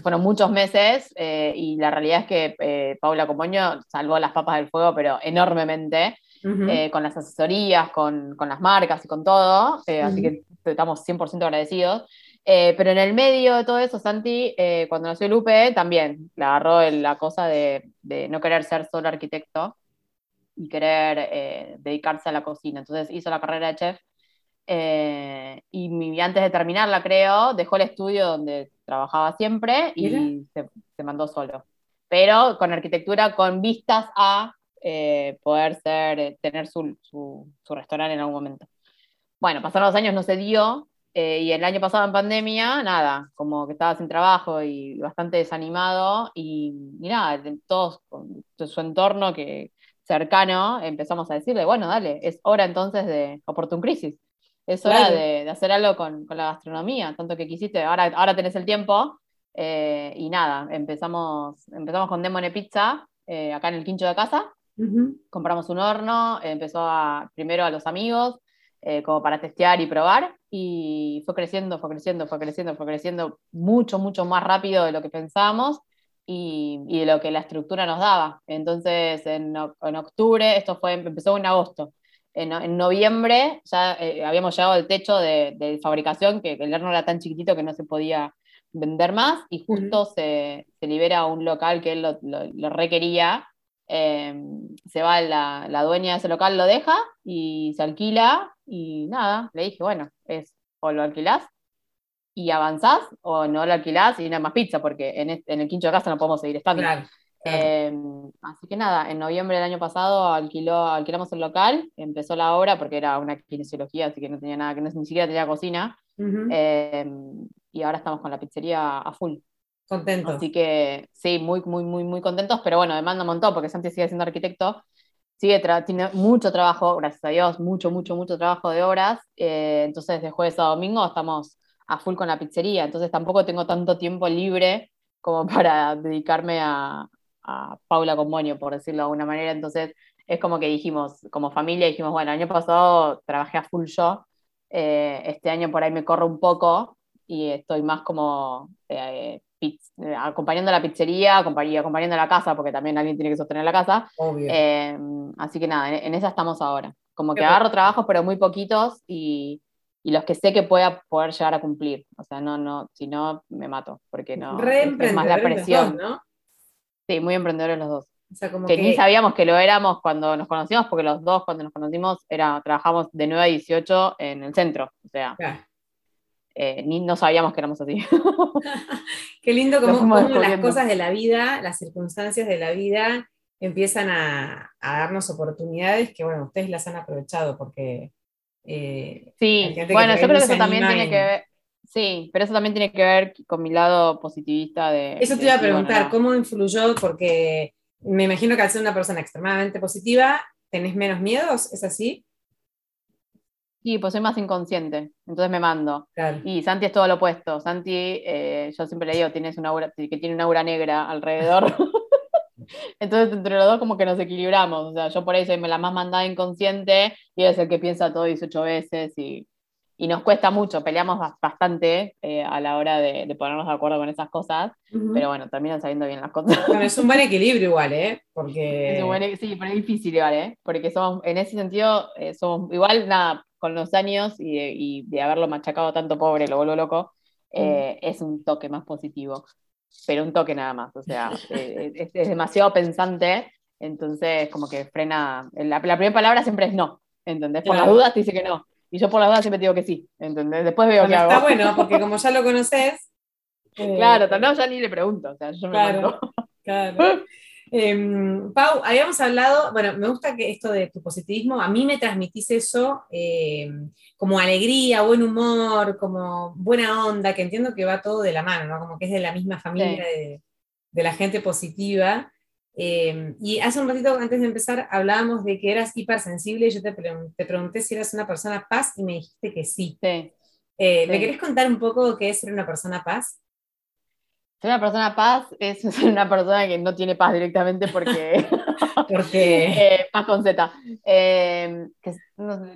Fueron muchos meses eh, y la realidad es que eh, Paula Comoño salvó las papas del fuego, pero enormemente, eh, con las asesorías, con, con, las marcas y con todo, así que estamos 100% agradecidos. Pero en el medio de todo eso, Santi, cuando nació Lupe, también le agarró la cosa de, de, no querer ser solo arquitecto y querer dedicarse a la cocina. Entonces hizo la carrera de chef eh, y antes de terminarla, creo, dejó el estudio donde trabajaba siempre y se, mandó solo. Pero con arquitectura, con vistas a eh, poder ser, eh, tener su, su, restaurante en algún momento. Bueno, pasaron los años, no se dio, y el año pasado en pandemia, nada, como que estaba sin trabajo y bastante desanimado, y, y nada, todos con su entorno que cercano empezamos a decirle, bueno, dale, es hora entonces de Opportun Crisis es hora de, hacer algo con, la gastronomía, tanto que quisiste, ahora, ahora tenés el tiempo. Eh, y nada, empezamos, empezamos con Demone Pizza, eh, acá en el quincho de casa. Compramos un horno, empezó a, primero a los amigos, eh, como para testear y probar, y fue creciendo, fue creciendo, fue creciendo, fue creciendo mucho, mucho más rápido de lo que pensábamos y, de lo que la estructura nos daba. Entonces, en, en octubre, esto fue, empezó en agosto en, noviembre ya eh, habíamos llegado al techo de, fabricación, que, el horno era tan chiquitito que no se podía vender más, y justo se, libera un local que él lo, requería. Em, se va la, la, dueña de ese local, lo deja y se alquila, y nada, le dije, bueno, es o lo alquilás y avanzás, o no lo alquilás y nada más pizza, porque en, en el quincho de casa no podemos seguir estando. Em, así que nada, en noviembre del año pasado alquiló, alquilamos el local, empezó la obra porque era una kinesiología, así que no tenía nada, que no, ni siquiera tenía cocina. Em, y ahora estamos con la pizzería a full. Contentos. Así que sí, muy, muy, muy, muy contentos, pero bueno, demanda un montón porque Santi sigue siendo arquitecto, sigue tiene mucho trabajo, gracias a Dios, mucho, mucho, mucho trabajo de obras. Eh, entonces, de jueves a domingo estamos a full con la pizzería, entonces tampoco tengo tanto tiempo libre como para dedicarme a, a Paula Moño, por decirlo de alguna manera. Entonces, es como que dijimos, como familia, dijimos, bueno, el año pasado trabajé a full yo, eh, este año por ahí me corro un poco y estoy más como eh, eh, acompañando a la pizzería, acompañando a la casa, porque también alguien tiene que sostener la casa. así que nada, en, esa estamos ahora. Como que agarro trabajos, pero muy poquitos y, y los que sé que pueda poder llegar a cumplir. O sea, no, no, si no, me mato, porque no. Es más la presión. ¿no? Sí, muy emprendedores los dos. que, ni sabíamos que lo éramos cuando nos conocimos, porque los dos cuando nos conocimos era, trabajamos de 9 a 18 en el centro. O sea, eh, ni no sabíamos que éramos así. Qué lindo como, las cosas de la vida, las circunstancias de la vida empiezan a, darnos oportunidades que, bueno, ustedes las han aprovechado porque... Eh, sí, bueno, yo creo que eso también tiene que ver Sí, pero eso también tiene que ver con mi lado positivista de... Eso te iba a preguntar, ¿cómo influyó? Porque me imagino que al ser una persona extremadamente positiva, ¿tenés menos miedos? ¿Es así? Sí, pues soy más inconsciente, entonces me mando. Y Santi es todo lo opuesto. Santi, eh, yo siempre le digo, tienes una aura, que tiene una aura negra alrededor. entonces entre los dos como que nos equilibramos. O sea, yo por eso soy la más mandada inconsciente y él es el que piensa todo 18 veces y y nos cuesta mucho, peleamos bastante eh, a la hora de, ponernos de acuerdo con esas cosas, pero bueno, terminan saliendo bien las cosas. Bueno, es un buen equilibrio igual, ¿eh? Porque... E, sí, pero es difícil igual, ¿eh? Porque somos, en ese sentido, eh, somos igual, nada, con los años y de, haberlo machacado tanto pobre, lo vuelvo loco, eh, es un toque más positivo, pero un toque nada más, o sea, es, demasiado pensante, entonces como que frena, la, la primera palabra siempre es no, ¿entendés? Por las dudas te dice que no. Y yo por la duda siempre digo que sí, ¿entendés? Después veo que hago. Está bueno, porque como ya lo conoces. claro, también ya ni le pregunto, o sea, yo me claro, claro. Em, Pau, habíamos hablado, bueno, me gusta que esto de tu positivismo, a mí me transmitís eso em, como alegría, buen humor, como buena onda, que entiendo que va todo de la mano, ¿no? Como que es de la misma familia de, de, la gente positiva. Em, y hace un ratito, antes de empezar, hablábamos de que eras hipersensible y yo te, te pregunté si eras una persona paz y me dijiste que sí. Eh, ¿Me querés contar un poco qué es ser una persona paz? Ser una persona paz es ser una persona que no tiene paz directamente porque. porque. eh, paz con Z. Eh, que,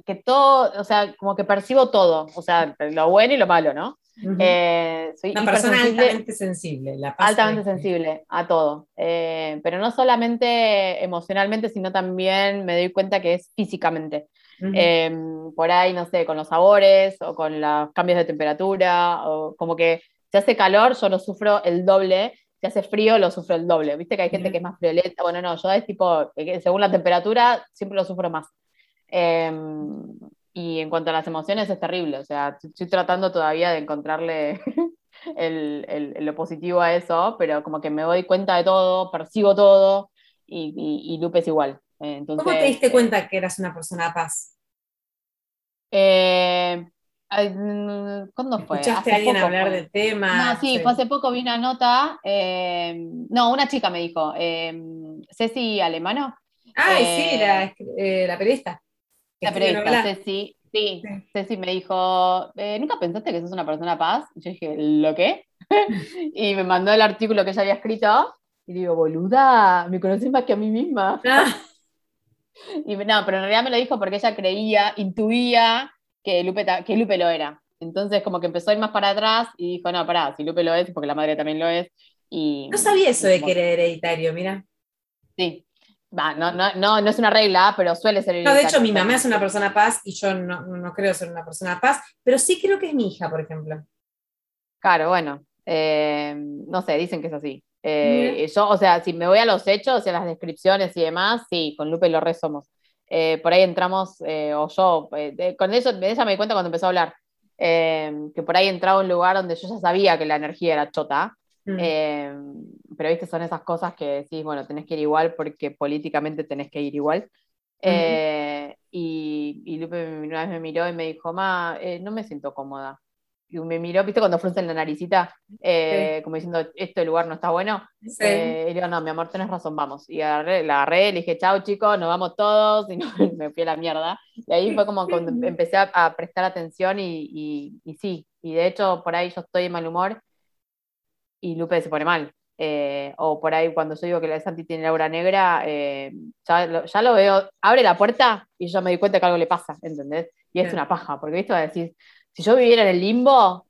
que, todo, o sea, como que percibo todo, o sea, lo bueno y lo malo, ¿no? Uh -huh. eh, soy una persona altamente sensible. La paz altamente sensible a todo. Eh, pero no solamente emocionalmente, sino también me doy cuenta que es físicamente. Uh -huh. eh, por ahí, no sé, con los sabores o con los cambios de temperatura, o como que si hace calor, yo lo sufro el doble, si hace frío, lo sufro el doble. Viste que hay gente que es más friolenta. Bueno, no, yo es tipo, según la temperatura, siempre lo sufro más. Eh, y en cuanto a las emociones, es terrible. O sea, estoy tratando todavía de encontrarle el, el, lo positivo a eso, pero como que me doy cuenta de todo, percibo todo, y, y, y Lupe es igual. Entonces, ¿Cómo te diste cuenta que eras una persona paz? Eh, ¿Cuándo fue? ¿Escuchaste a alguien hablar del tema? No, sí, sí, fue hace poco vi una nota. Eh, no, una chica me dijo, eh, Ceci Alemano. Ay, eh, sí, la, eh, la, periodista. La periodista, Ceci. Sí, sí, Ceci me dijo, eh, ¿nunca pensaste que sos una persona paz? Y yo dije, ¿lo qué? y me mandó el artículo que ella había escrito. Y digo, boluda, me conoces más que a mí misma. Ah. y no, pero en realidad me lo dijo porque ella creía, intuía que Lupe, que Lupe lo era. Entonces como que empezó a ir más para atrás y dijo, no, pará, si Lupe lo es, porque la madre también lo es. Y, no sabía eso de que era hereditario, mira. Sí. Va, no, no, no, no es una regla, pero suele ser hereditario. No, de hecho, mi mamá es una persona paz y yo no, no creo ser una persona paz, pero sí creo que es mi hija, por ejemplo. Claro, bueno. Eh, no sé, dicen que es así. Eh, yo, o sea, si me voy a los hechos y a las descripciones y demás, sí, con Lupe lo re somos. Eh, por ahí entramos, eh, o yo, eh, con eso, de ella me di cuenta cuando empezó a hablar, que por ahí entraba a un lugar donde yo ya sabía que la energía era chota, mm. pero viste, son esas cosas que decís, bueno, tenés que ir igual porque políticamente tenés que ir igual. Mm. Y, y, Lupe una vez me miró y me dijo, ma, no me siento cómoda. Y me miró, viste, cuando fruncen la naricita, eh, sí. como diciendo, este lugar no está bueno. Sí. Eh, y digo, no, mi amor, tenés razón, vamos. Y agarré, la agarré, le dije, chao chicos, nos vamos todos, y no, me fui a la mierda. Y ahí fue como cuando empecé a, a prestar atención y, y, y, sí, y de hecho por ahí yo estoy de mal humor y Lupe se pone mal. Eh, o por ahí cuando yo digo que la Santi tiene la aura negra, eh, ya, lo, ya, lo, veo, abre la puerta y yo me di cuenta que algo le pasa, ¿entendés? Y es una paja, porque viste, va a decir, si yo viviera en el limbo,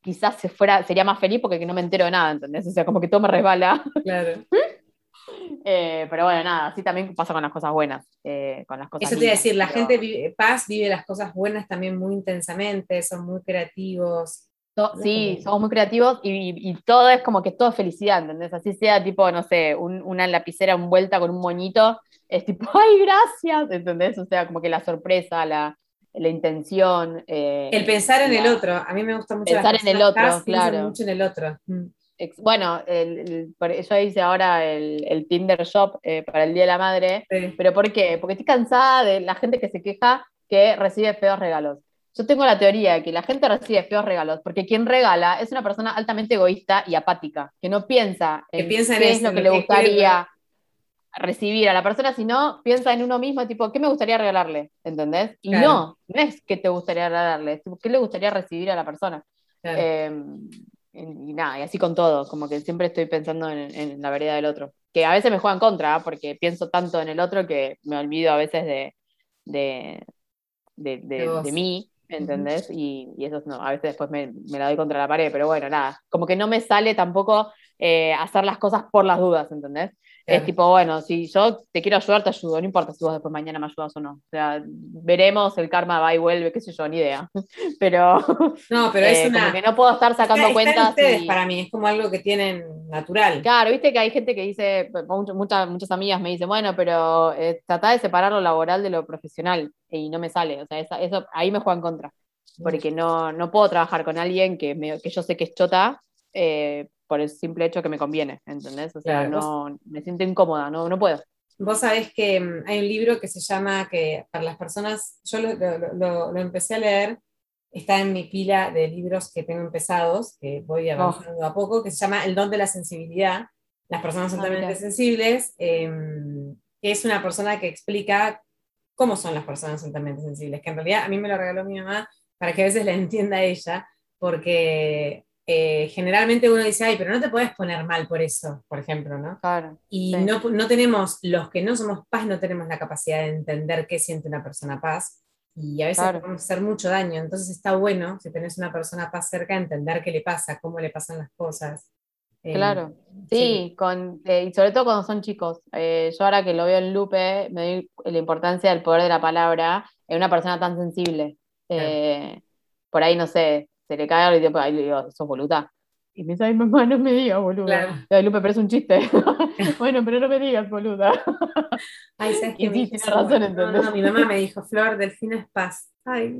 quizás se fuera, sería más feliz porque no me entero de nada, ¿entendés? O sea, como que todo me resbala. Claro. eh, pero bueno, nada, así también pasa con las cosas buenas. Eh, con las cosas Eso te iba a decir, la pero... gente vive, paz vive las cosas buenas también muy intensamente, son muy creativos. To sí, somos muy creativos y, todo es como que todo es felicidad, ¿entendés? Así sea tipo, no sé, un, una lapicera envuelta con un moñito, es tipo, ¡ay, gracias! ¿Entendés? O sea, como que la sorpresa, la, la intención. Eh, el pensar en la, el otro, a mí me gusta mucho. Pensar en el otro, claro. mucho en el otro. Mm. Bueno, el, el, eso hice ahora el, el Tinder Shop eh, para el Día de la Madre. Sí. ¿Pero por qué? Porque estoy cansada de la gente que se queja que recibe feos regalos. Yo tengo la teoría de que la gente recibe feos regalos porque quien regala es una persona altamente egoísta y apática, que no piensa en que piensa en qué eso, es lo que le gustaría recibir a la persona, sino piensa en uno mismo, tipo, ¿qué me gustaría regalarle? ¿Entendés? Y claro. no, no es qué te gustaría regalarle, es tipo, ¿qué le gustaría recibir a la persona? Claro. Eh, y, y, nada, y así con todo, como que siempre estoy pensando en, en, la vereda del otro. Que a veces me juega en contra, porque pienso tanto en el otro que me olvido a veces de, de, de, de, de mí, ¿entendés? Uh -huh. y, y, eso no, a veces después me, me, la doy contra la pared, pero bueno, nada, como que no me sale tampoco eh, hacer las cosas por las dudas, ¿entendés? Es tipo, bueno, si yo te quiero ayudar, te ayudo, no importa si vos después mañana me ayudas o no. O sea, veremos, el karma va y vuelve, qué sé yo, ni idea. Pero, no, pero es eh, una... como que no puedo estar sacando está, cuentas. ustedes y... para mí, es como algo que tienen natural. Claro, viste que hay gente que dice, muchas, muchas amigas me dicen, bueno, pero eh, trata de separar lo laboral de lo profesional y no me sale. O sea, esa, eso ahí me juega en contra. Porque no, no puedo trabajar con alguien que, me, que yo sé que es chota eh, por el simple hecho que me conviene, ¿entendés? O sea, claro, no, vos, me siento incómoda, no, no puedo. Vos sabés que um, hay un libro que se llama, que para las personas, yo lo, lo, lo, lo, empecé a leer, está en mi pila de libros que tengo empezados, que voy avanzando oh. a poco, que se llama El don de la sensibilidad, las personas altamente ah, sensibles, eh, que es una persona que explica cómo son las personas altamente sensibles, que en realidad a mí me lo regaló mi mamá para que a veces la entienda ella, porque eh, generalmente uno dice, ay, pero no te puedes poner mal por eso, por ejemplo, ¿no? Claro. Y sí. no, no tenemos, los que no somos paz, no tenemos la capacidad de entender qué siente una persona paz. Y a veces Claro. podemos hacer mucho daño. Entonces está bueno, si tenés una persona paz cerca, entender qué le pasa, cómo le pasan las cosas. Eh, Claro. Sí, con, eh, y sobre todo cuando son chicos. Eh, yo ahora que lo veo en Lupe, me doy la importancia del poder de la palabra en una persona tan sensible. Eh, por ahí, no sé, se le cae algo y después ahí le digo, sos boluda. Y me dice, ay, mamá, no me digas, boluda. Claro. Ay, Lupe, pero es un chiste. bueno, pero no me digas, boluda. Ay, ¿sabes? Me sí, dijo tiene eso? razón, No, ¿entendés? no, mi mamá me dijo, Flor, Delfina es paz. Ay,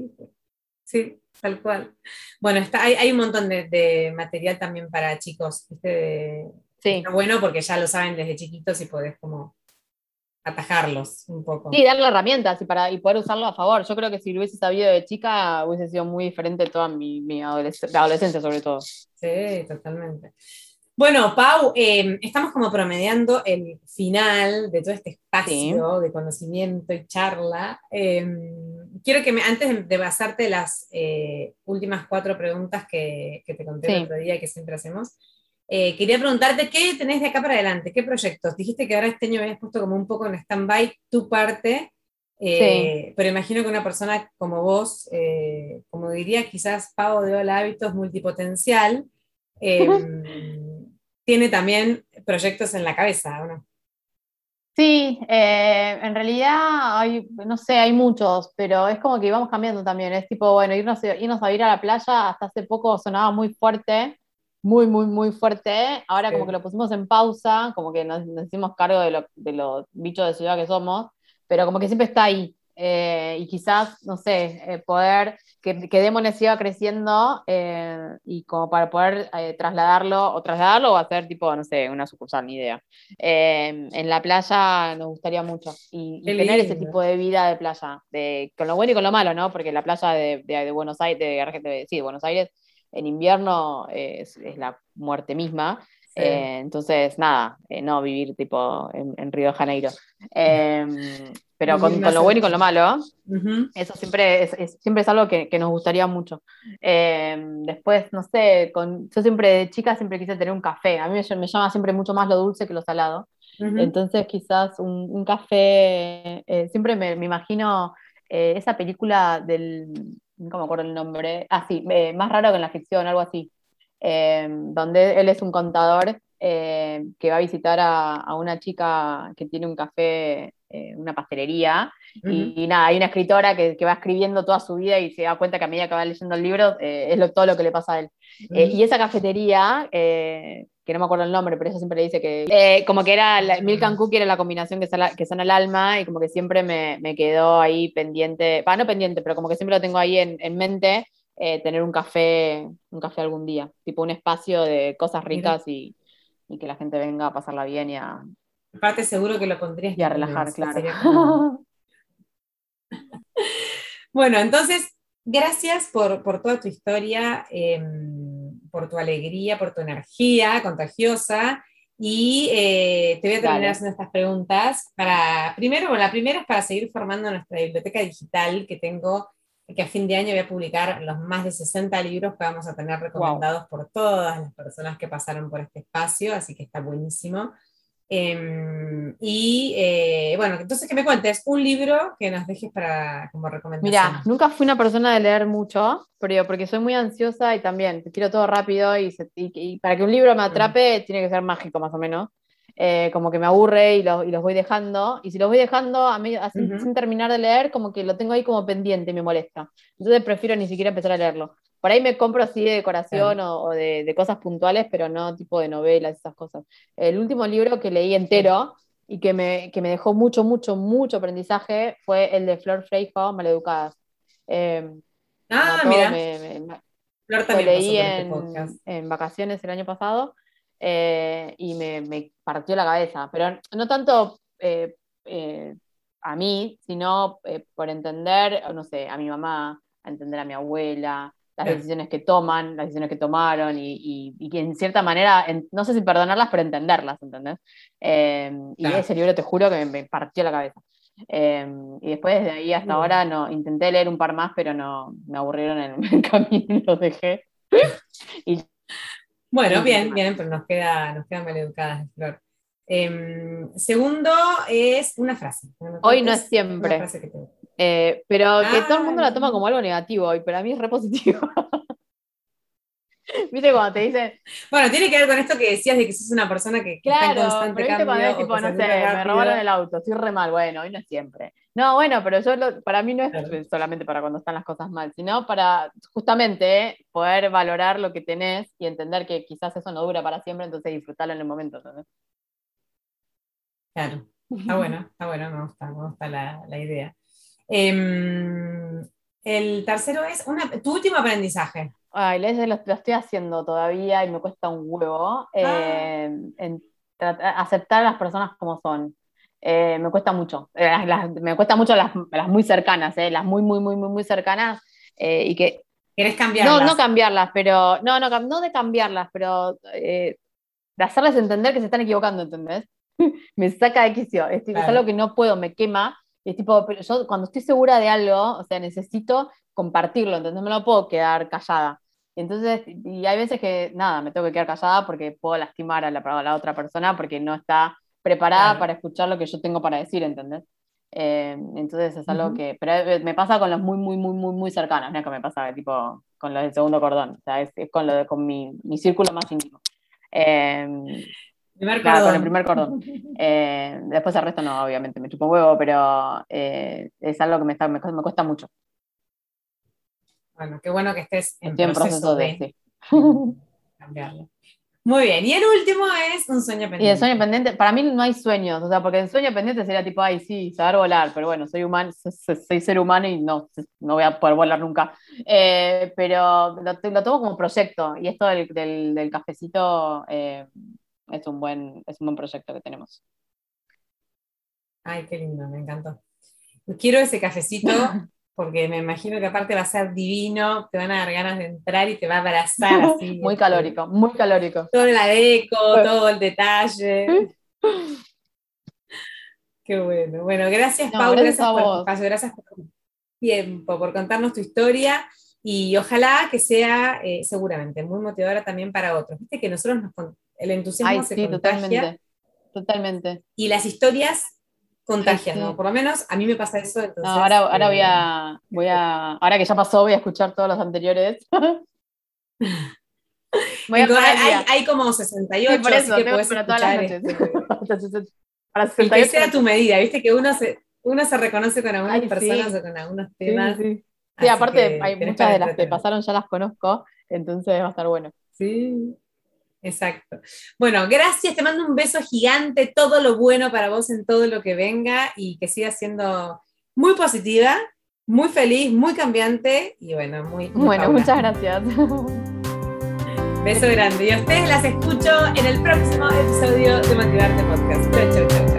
sí, tal cual. Bueno, está, hay, hay un montón de, de material también para chicos, ¿viste? De- Sí. Bueno porque ya lo saben desde chiquitos y podés como atajarlos un poco. Sí, darle herramientas y, para, y poder usarlo a favor. Yo creo que si lo hubiese sabido de chica, hubiese sido muy diferente toda mi, mi adolesc- la adolescencia, sobre todo. Sí, totalmente. Bueno, Pau, eh, estamos como promediando el final de todo este espacio de conocimiento y charla. Eh, quiero que me, antes de, basarte las eh, últimas cuatro preguntas que, que te conté el otro día y que siempre hacemos, eh, quería preguntarte qué tenés de acá para adelante, qué proyectos. Dijiste que ahora este año habías puesto como un poco en stand-by tu parte, eh, pero imagino que una persona como vos, eh, como diría quizás Pau de Hola Hábitos multipotencial, tiene también proyectos en la cabeza, ¿o no? Sí, eh, en realidad hay, no sé, hay muchos, pero es como que vamos cambiando también. Es tipo, bueno, irnos, irnos a ir a la playa hasta hace poco sonaba muy fuerte, muy, muy, muy fuerte. Ahora como Sí. que lo pusimos en pausa, como que nos, nos hicimos cargo de, lo- de los bichos de ciudad que somos, pero como que siempre está ahí. Eh, y quizás, no sé, eh, poder que, que Demones siga creciendo eh, y como para poder eh, trasladarlo o trasladarlo o hacer tipo, no sé, una sucursal, ni idea. Eh, en la playa nos gustaría mucho y, y tener ese tipo de vida de playa, de, con lo bueno y con lo malo, ¿no? Porque la playa de, de- de Buenos Aires, de- sí, de Buenos Aires, en invierno eh, es, es la muerte misma. Sí. Eh, entonces, nada, eh, no vivir tipo en, en Río de Janeiro. Eh, pero con, lo bueno y con lo malo, eso siempre es, es- siempre es algo que, que nos gustaría mucho. Eh, después, no sé, con, yo siempre de chica siempre quise tener un café. A mí me, me llama siempre mucho más lo dulce que lo salado. Entonces, quizás un, un café, siempre me, me imagino esa película del, no me acuerdo el nombre, ah, sí, eh, más raro que en la ficción, algo así, eh, donde él es un contador eh, que va a visitar a una chica que tiene un café, eh, una pastelería, y, y nada, hay una escritora que, que va escribiendo toda su vida y se da cuenta que a medida que va leyendo el libro eh, es lo- todo lo que le pasa a él. Eh, y esa cafetería, eh, que no me acuerdo el nombre, pero ella siempre le dice que, como que era, la, Milk and Cookie era la combinación que sana, que sana el alma y como que siempre me, me quedó ahí pendiente, va, no pendiente, pero como que siempre lo tengo ahí en, en mente, tener un café, un café algún día, tipo un espacio de cosas ricas y, y que la gente venga a pasarla bien y a, Aparte seguro que lo pondrías y a relajar, claro. como- Bueno, entonces, gracias por, por toda tu historia, eh, por tu alegría, por tu energía contagiosa. Y eh, te voy a terminar Dale. haciendo estas preguntas. Para, primero, bueno, la primera es para seguir formando nuestra biblioteca digital que tengo, que a fin de año voy a publicar los más de 60 libros que vamos a tener recomendados por todas las personas que pasaron por este espacio, así que está buenísimo. Em, y eh, bueno, entonces que me cuentes un libro que nos dejes para como recomendación. Mira, nunca fui una persona de leer mucho, pero porque soy muy ansiosa y también quiero todo rápido y, se- y- y para que un libro me atrape tiene que ser mágico más o menos. Eh, como que me aburre y, lo- y los voy dejando. Y si los voy dejando a mí, así, Ujú. sin terminar de leer, como que lo tengo ahí como pendiente y me molesta. Entonces prefiero ni siquiera empezar a leerlo. Por ahí me compro así de decoración o, o de, de cosas puntuales, pero no tipo de novelas, esas cosas. El último libro que leí entero y que me, que me dejó mucho, mucho, mucho aprendizaje fue el de Flor Freijo, Maleducadas. Eh, ah, mató, mira, me- me- Flor lo también pasó leí por este en, podcast. en vacaciones el año pasado eh, y me, me partió la cabeza, pero no tanto eh, eh, a mí, sino eh, por entender, no sé, a mi mamá, a entender a mi abuela, las decisiones que toman, las decisiones que tomaron y, y- y que en cierta manera, en- no sé si perdonarlas, pero entenderlas, ¿entendés? Eh, y Claro. ese libro te juro que me, me partió la cabeza. Eh, y después desde ahí hasta bien. ahora no, intenté leer un par más, pero no, me aburrieron en el camino y los dejé. Y Bueno, bien, bien, pero nos queda, nos quedan maleducadas, Flor. Em, segundo es una frase. Hoy no es siempre. Eh, pero que todo el mundo la toma como algo negativo y para mí es repositivo. ¿Viste cuando te dicen? Bueno, tiene que ver con esto que decías de que sos una persona que, está en constante pero ¿viste cuando es tipo, no sé, me robaron el auto, estoy re mal, bueno, hoy no es siempre. No, bueno, pero yo para mí no es solamente para cuando están las cosas mal, sino para justamente poder valorar lo que tenés y entender que quizás eso no dura para siempre, entonces disfrutarlo en el momento. Claro, está bueno, está bueno, me gusta, me gusta la, la idea. Em, el tercero es una, tu último aprendizaje. Ay, lo, lo, estoy haciendo todavía y me cuesta un huevo. Ah. Eh, aceptar a las personas como son. Eh, me cuesta mucho. Eh, me cuesta mucho las, muy cercanas, las muy, muy, muy, muy, muy cercanas. y que. ¿Quieres cambiarlas? No, no cambiarlas, pero. No, no, no de cambiarlas, pero de hacerles entender que se están equivocando, ¿entendés? me saca de quicio. Es, es, algo que no puedo, me quema. Es tipo, pero yo cuando estoy segura de algo, o sea, necesito compartirlo, entonces no me lo puedo quedar callada. Entonces, y hay veces que, nada, me tengo que quedar callada porque puedo lastimar a la, otra persona porque no está preparada para escuchar lo que yo tengo para decir, ¿entendés? Eh, entonces es algo que, pero eh, me pasa con los muy, muy, muy, muy, muy cercanos, no es que me pasa tipo con los del segundo cordón, o sea, es, con, lo de, con mi, mi círculo más íntimo. Eh, primer cordón. con el primer cordón. después el resto no, obviamente, me chupo huevo, pero es algo que me, está, me, cuesta mucho. Bueno, qué bueno que estés en, proceso, de, cambiarlo. Muy bien, y el último es un sueño pendiente. Y el sueño pendiente, para mí no hay sueños, o sea, porque el sueño pendiente sería tipo, ay, sí, saber volar, pero bueno, soy humano, soy ser humano y no, no voy a poder volar nunca. Eh, pero lo, tomo como proyecto, y esto del, del, cafecito eh, es, un buen, es un buen proyecto que tenemos. Ay, qué lindo, me encantó. Quiero ese cafecito porque me imagino que aparte va a ser divino, te van a dar ganas de entrar y te va a abrazar así. muy este, calórico, muy calórico. Todo la deco, todo el detalle. Qué bueno. Bueno, gracias, Paula, gracias, por tu espacio, gracias por tu tiempo, por contarnos tu historia y ojalá que sea eh, seguramente muy motivadora también para otros. Viste que nosotros nos, el entusiasmo se sí, Totalmente, totalmente. Y las historias contagian, ¿no? Por lo menos a mí me pasa eso. ahora, ahora voy, a, eh, voy a, ahora que ya pasó, voy a escuchar todos los anteriores. voy a hay, hay, como 68, por eso, así que puedes escuchar todas las este, para 68. que sea tu medida, viste que uno se, uno se reconoce con algunas personas o con algunos temas. Sí, sí. aparte hay muchas de las que pasaron ya las conozco, entonces va a estar bueno. Sí, Exacto. Bueno, gracias, te mando un beso gigante, todo lo bueno para vos en todo lo que venga y que siga siendo muy positiva, muy feliz, muy cambiante y bueno, muy... bueno, muchas gracias. Beso grande y a ustedes las escucho en el próximo episodio de Motivarte Podcast.